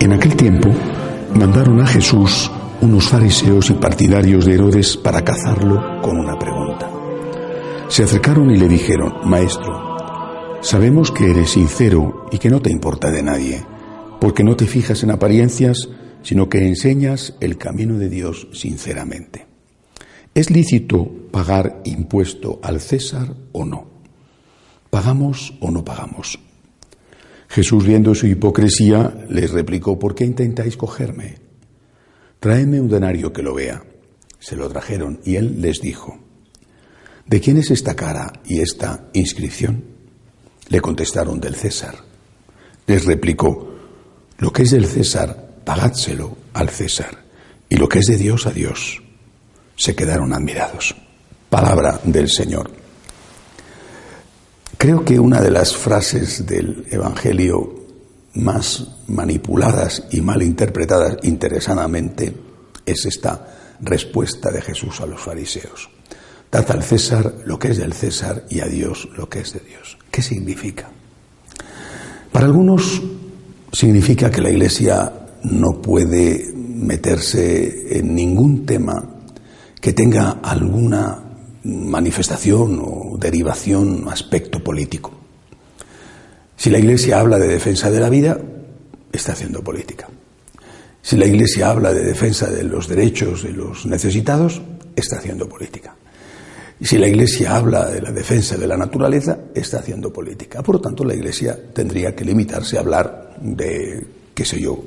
En aquel tiempo mandaron a Jesús unos fariseos y partidarios de Herodes para cazarlo con una pregunta. Se acercaron y le dijeron, Maestro, sabemos que eres sincero y que no te importa de nadie, porque no te fijas en apariencias, sino que enseñas el camino de Dios sinceramente. ¿Es lícito pagar impuesto al César o no? ¿Pagamos o no pagamos? Jesús, viendo su hipocresía, les replicó, ¿por qué intentáis cogerme? Tráeme un denario que lo vea. Se lo trajeron y él les dijo, ¿de quién es esta cara y esta inscripción? Le contestaron del César. Les replicó, lo que es del César, pagádselo al César, y lo que es de Dios a Dios. Se quedaron admirados. Palabra del Señor. Creo que una de las frases del Evangelio más manipuladas y mal interpretadas interesadamente es esta respuesta de Jesús a los fariseos. Dad al César lo que es del César y a Dios lo que es de Dios. ¿Qué significa? Para algunos significa que la Iglesia no puede meterse en ningún tema que tenga alguna manifestación o derivación, aspecto político. Si la Iglesia habla de defensa de la vida, está haciendo política. Si la Iglesia habla de defensa de los derechos de los necesitados, está haciendo política. Y si la Iglesia habla de la defensa de la naturaleza, está haciendo política. Por lo tanto, la Iglesia tendría que limitarse a hablar de, qué sé yo,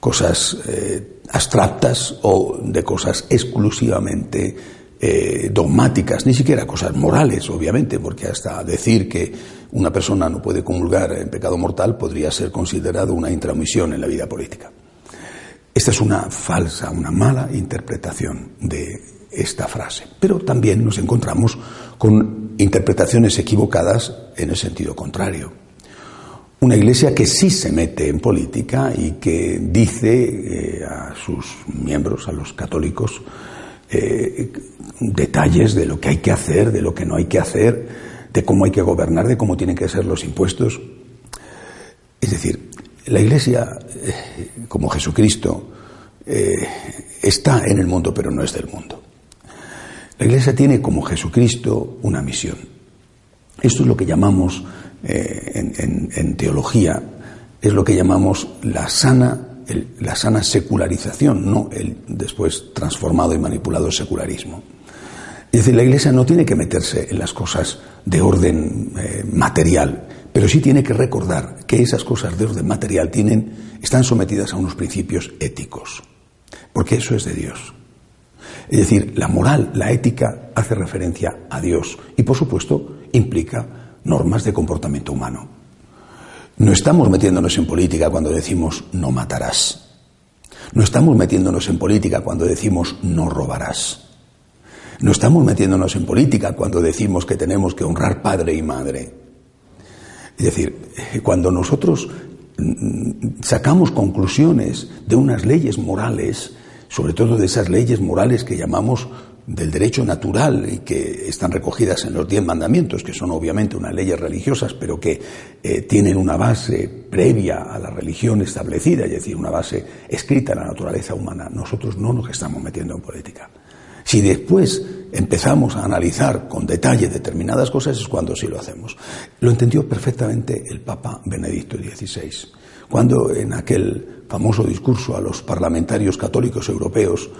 cosas eh, abstractas o de cosas exclusivamente eh, dogmáticas, ni siquiera cosas morales, obviamente, porque hasta decir que una persona no puede comulgar en pecado mortal podría ser considerado una intromisión en la vida política. Esta es una falsa, una mala interpretación de esta frase. Pero también nos encontramos con interpretaciones equivocadas en el sentido contrario. Una iglesia que sí se mete en política y que dice eh, a sus miembros, a los católicos, eh, detalles de lo que hay que hacer, de lo que no hay que hacer, de cómo hay que gobernar, de cómo tienen que ser los impuestos. Es decir, la Iglesia, eh, como Jesucristo, eh, está en el mundo, pero no es del mundo. La Iglesia tiene como Jesucristo una misión. Esto es lo que llamamos en, teología, es lo que llamamos la sana la sana secularización, no el después transformado y manipulado secularismo. Es decir, la Iglesia no tiene que meterse en las cosas de orden eh, material, pero sí tiene que recordar que esas cosas de orden material tienen, están sometidas a unos principios éticos, porque eso es de Dios. Es decir, la moral, la ética hace referencia a Dios y, por supuesto, implica normas de comportamiento humano. No estamos metiéndonos en política cuando decimos no matarás. No estamos metiéndonos en política cuando decimos no robarás. No estamos metiéndonos en política cuando decimos que tenemos que honrar padre y madre. Es decir, cuando nosotros mm, sacamos conclusiones de unas leyes morales, sobre todo de esas leyes morales que llamamos del derecho natural y que están recogidas en los diez mandamientos, que son obviamente unas leyes religiosas, pero que eh, tienen una base previa a la religión establecida, es decir, una base escrita en la naturaleza humana. Nosotros no nos estamos metiendo en política. Si después empezamos a analizar con detalle determinadas cosas es cuando sí lo hacemos. Lo entendió perfectamente el Papa Benedicto XVI, cuando en aquel famoso discurso a los parlamentarios católicos europeos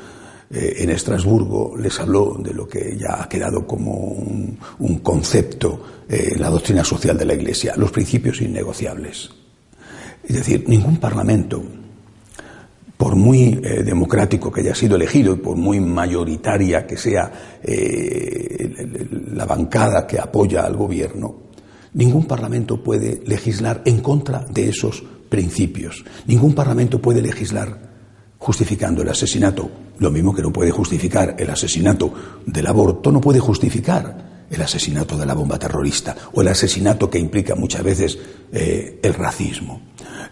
eh, en Estrasburgo les habló de lo que ya ha quedado como un, concepto eh, la doctrina social de la Iglesia, los principios innegociables. Es decir, ningún parlamento, por muy eh, democrático que haya sido elegido y por muy mayoritaria que sea la bancada que apoya al gobierno, ningún parlamento puede legislar en contra de esos principios. Ningún parlamento puede legislar justificando el asesinato. Lo mismo que no puede justificar el asesinato del aborto, no puede justificar el asesinato de la bomba terrorista o el asesinato que implica muchas veces eh, el racismo.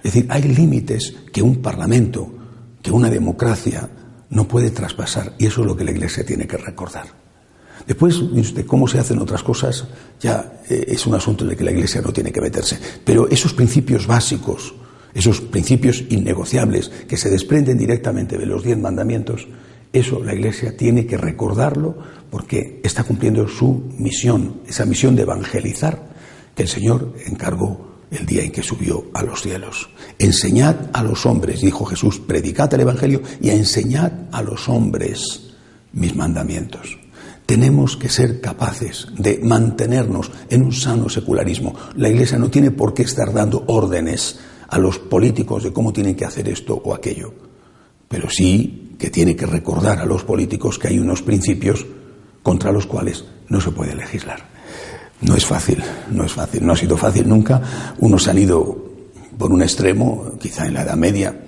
Es decir, hay límites que un parlamento, que una democracia no puede traspasar y eso es lo que la Iglesia tiene que recordar. Después, de cómo se hacen otras cosas, ya eh, es un asunto en el que la Iglesia no tiene que meterse. Pero esos principios básicos, esos principios innegociables que se desprenden directamente de los diez mandamientos, eso la Iglesia tiene que recordarlo porque está cumpliendo su misión, esa misión de evangelizar que el Señor encargó el día en que subió a los cielos. Enseñad a los hombres, dijo Jesús, predicad el Evangelio y enseñad a los hombres mis mandamientos. Tenemos que ser capaces de mantenernos en un sano secularismo. La Iglesia no tiene por qué estar dando órdenes a los políticos de cómo tienen que hacer esto o aquello, pero sí que tiene que recordar a los políticos que hay unos principios contra los cuales no se puede legislar. No es fácil, no es fácil, no ha sido fácil nunca. Unos han ido por un extremo, quizá en la Edad Media,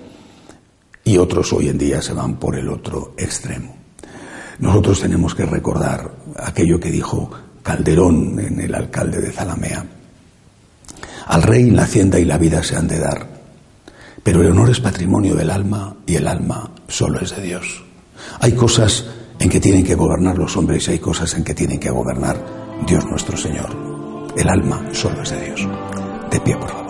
y otros hoy en día se van por el otro extremo. Nosotros tenemos que recordar aquello que dijo Calderón en el alcalde de Zalamea. Al rey la hacienda y la vida se han de dar, pero el honor es patrimonio del alma y el alma solo es de Dios. Hay cosas en que tienen que gobernar los hombres y hay cosas en que tienen que gobernar Dios nuestro Señor. El alma solo es de Dios. De pie, por favor.